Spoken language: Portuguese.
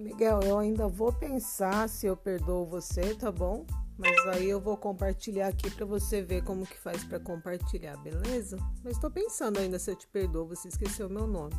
Miguel, eu ainda vou pensar se eu perdoo você, tá bom? Mas aí eu vou compartilhar aqui para você ver como que faz para compartilhar, beleza? Mas tô pensando ainda se eu te perdoo, você esqueceu meu nome.